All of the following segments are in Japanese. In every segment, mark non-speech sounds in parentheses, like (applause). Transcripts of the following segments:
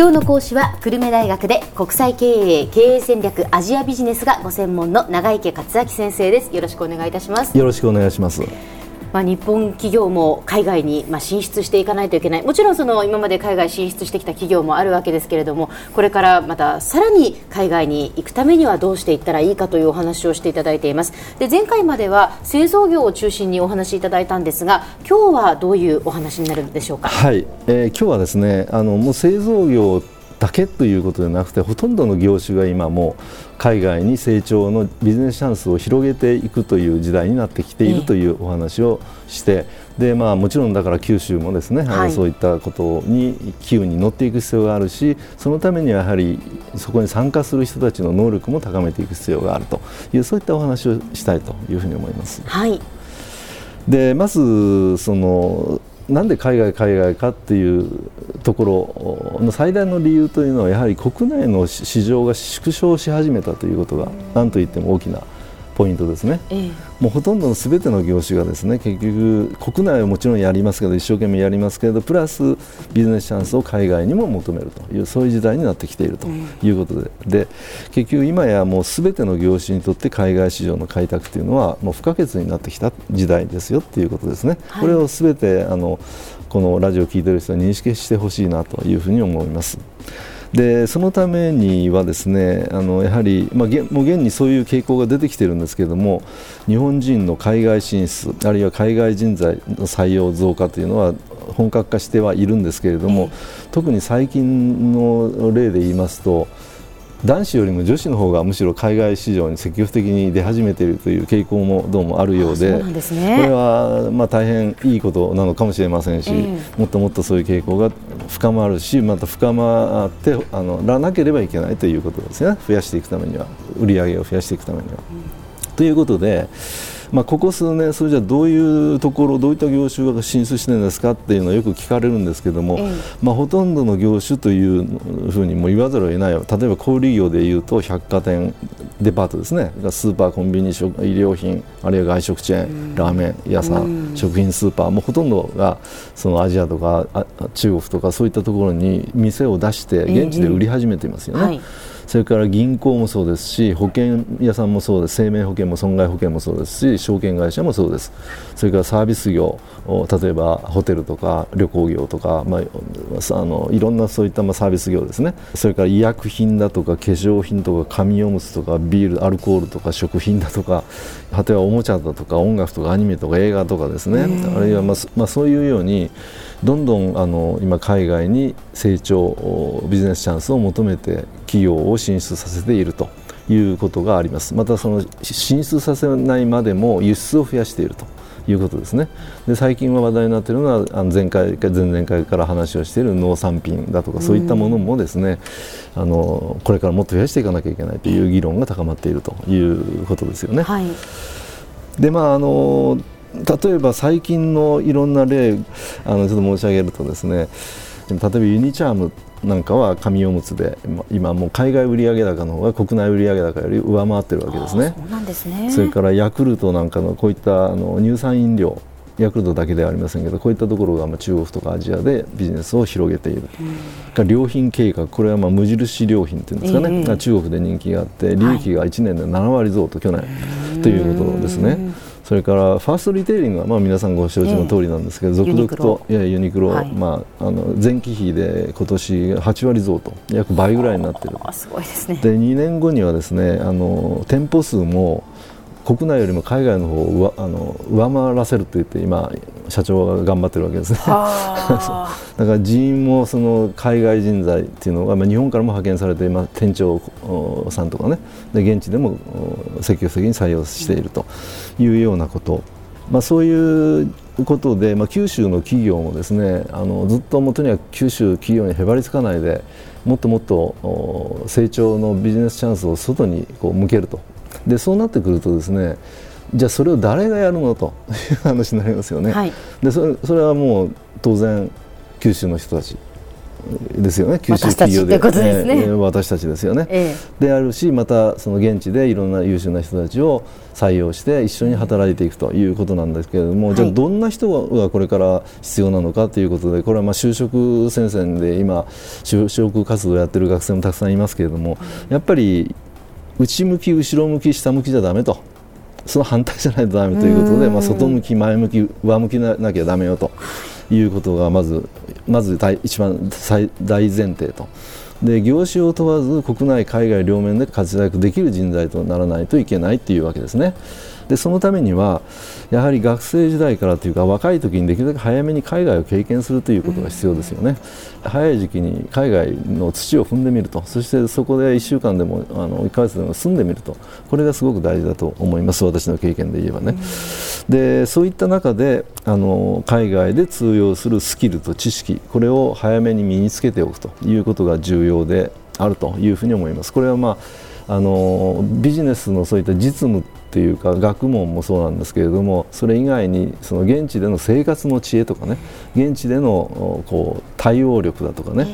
今日の講師は久留米大学で国際経営経営戦略アジアビジネスがご専門の長池克明先生です。よろしくお願いいたします。よろしくお願いします。まあ、日本企業も海外にまあ進出していかないといけない。もちろんその今まで海外進出してきた企業もあるわけですけれどもこれからまたさらに海外に行くためにはどうしていったらいいかというお話をしていただいています。で前回までは製造業を中心にお話しいただいたんですが今日はどういうお話になるんでしょうか？はい、えー、今日はですねあのもう製造業だけということではなくてほとんどの業種が今も海外に成長のビジネスチャンスを広げていくという時代になってきているというお話をして、でまあ、もちろんだから九州もですね、はい、そういったことに機運に乗っていく必要があるしそのためにはやはりそこに参加する人たちの能力も高めていく必要があるというそういったお話をしたいというふうに思います。はいでまずそのなんで海外、海外かっていうところの最大の理由というのはやはり国内の市場が縮小し始めたということが何といっても大きなポイントですね、ええ、もうほとんどのすべての業種がですね結局国内はもちろんやりますけど一生懸命やりますけれどプラスビジネスチャンスを海外にも求めるというそういう時代になってきているということで,、で結局今やもうすべての業種にとって海外市場の開拓というのはもう不可欠になってきた時代ですよということですね。はい、これをすべてあのこのラジオを聴いている人は認識してほしいなというふうに思います。でそのためにはですねあのやはり、まあ、もう現にそういう傾向が出てきているんですけれども日本人の海外進出あるいは海外人材の採用増加というのは本格化してはいるんですけれども、特に最近の例で言いますと男子よりも女子の方がむしろ海外市場に積極的に出始めているという傾向もどうもあるようで、ね、これはまあ大変いいことなのかもしれませんし、えー、もっともっとそういう傾向が深まるしまた深まってあのらなければいけないということですね。増やしていくためには。売り上げを増やしていくためには。うん、ということでまあ、ここ数年、それじゃどういうところ、どういった業種が進出してるんですかっていうのをよく聞かれるんですけども、えまあ、ほとんどの業種というふうにも言わざるを得ない、例えば小売業でいうと百貨店、デパートですね、スーパー、コンビニ、医療品、あるいは外食チェーン、ラーメン屋さん、食品スーパー、もうほとんどがそのアジアとか中国とかそういったところに店を出して、現地で売り始めていますよね。えはいそれから銀行もそうですし保険屋さんもそうです。生命保険も損害保険もそうですし証券会社もそうです。それからサービス業例えばホテルとか旅行業とか、まあ、あのいろんなそういったまあサービス業ですね。それから医薬品だとか化粧品とか紙おむつとかビールアルコールとか食品だとか果てはおもちゃだとか音楽とかアニメとか映画とかですね。あるいはまあ、まあ、そういうようにどんどんあの今海外に成長ビジネスチャンスを求めて企業を進出させているということがあります。またその進出させないまでも輸出を増やしているということですね。で最近は話題になっているのはあの前回前々回から話をしている農産品だとかそういったものもですね、あのこれからもっと増やしていかなきゃいけないという議論が高まっているということですよね。はい、でまああの例えば最近のいろんな例あのちょっと申し上げるとですね例えばユニチャームなんかは紙おむつで今もう海外売上高の方が国内売上高より上回ってるわけですね。そうなんですね。それからヤクルトなんかのこういったあの乳酸飲料ヤクルトだけではありませんけどこういったところがまあ中国とかアジアでビジネスを広げている、うん、良品計画これはまあ無印良品というんですかね、えー、中国で人気があって利益が1年で7割増と去年、はい、ということですね。それからファーストリテイリングはまあ皆さんご承知の通りなんですけど、続々といやユニクロ、はい、まあ、あの前期比で今年8割増と約倍ぐらいになっているすごいですね。で2年後にはですねあの店舗数も国内よりも海外の方をあの上回らせると言って今社長が頑張ってるわけですね。(laughs) だから人員もその海外人材っていうのが、まあ、日本からも派遣されて今店長さんとかね。で現地でも積極的に採用しているというようなこと、まあ、そういうことで、まあ、九州の企業もですねあのずっともとには九州企業にへばりつかないでもっともっと成長のビジネスチャンスを外にこう向けると。でそうなってくるとですねじゃあそれを誰がやるのと (laughs) いう話になりますよね。はい、でそれそれはもう当然九州の人たちですよね。九州企業で。私たちでえー私たちですよね、えであるしまたその現地でいろんな優秀な人たちを採用して一緒に働いていくということなんですけれども、はい。じゃあどんな人がこれから必要なのかということでこれはまあ就職戦線で今就職活動をやってる学生もたくさんいますけれどもやっぱり内向き後ろ向き下向きじゃダメと。その反対じゃないとダメということで、まあ、外向き、前向き、上向きななきゃダメよということがまずまず大一番最大前提と。で業種を問わず国内、海外両面で活躍できる人材とならないといけないというわけですね。でそのためにはやはり学生時代からというか若い時にできるだけ早めに海外を経験するということが必要ですよね、早い時期に海外の土を踏んでみると。そしてそこで1週間でもあの1ヶ月でも住んでみると。これがすごく大事だと思います。私の経験で言えばね、でそういった中であの海外で通用するスキルと知識これを早めに身につけておくということが重要であるというふうに思います。これはまああのビジネスのそういった実務っていうか学問もそうなんですけれどもそれ以外にその現地での生活の知恵とかね現地でのこう対応力だとかね、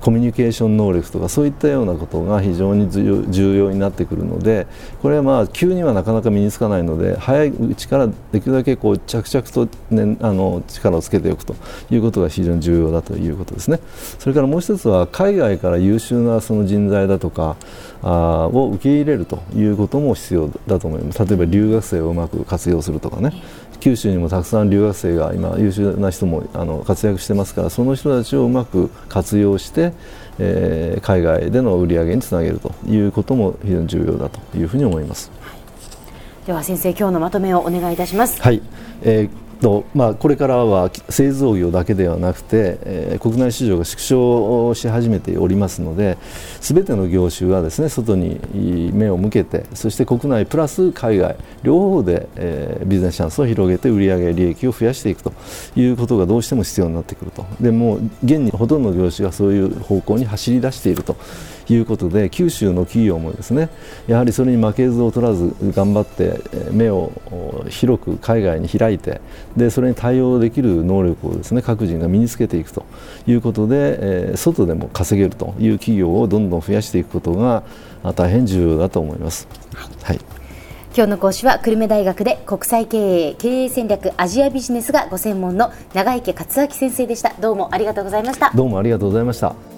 コミュニケーション能力とかそういったようなことが非常に重要になってくるのでこれはまあ急にはなかなか身につかないので早いうちからできるだけこう着々と、ね、あの力をつけておくということが非常に重要だということですね。それからもう一つは海外から優秀なその人材だとかあを受け入れるということも必要だと思います。例えば留学生をうまく活用するとかね。九州にもたくさん留学生が今優秀な人もあの活躍してますからその人たちをうまく活用して、えー海外での売り上げにつなげるということも非常に重要だというふうに思います。では先生今日のまとめをお願いいたします。はい、えーっとまあ、これからは製造業だけではなくて、えー国内市場が縮小し始めておりますので全ての業種がですね外に目を向けてそして国内プラス海外両方で、えービジネスチャンスを広げて売上利益を増やしていくということがどうしても必要になってくると。でも現にほとんどの業種がそういう方向に走り出していると。いうことで九州の企業もですねやはりそれに負けず劣らず頑張ってえー目をお広く海外に開いてでそれに対応できる能力をですね各人が身につけていくということで、えー外でも稼げるという企業をどんどん増やしていくことがあ大変重要だと思います。はい今日の講師は久留米大学で国際経営経営戦略アジアビジネスがご専門の長池克明先生でしたどうもありがとうございましたどうもありがとうございました。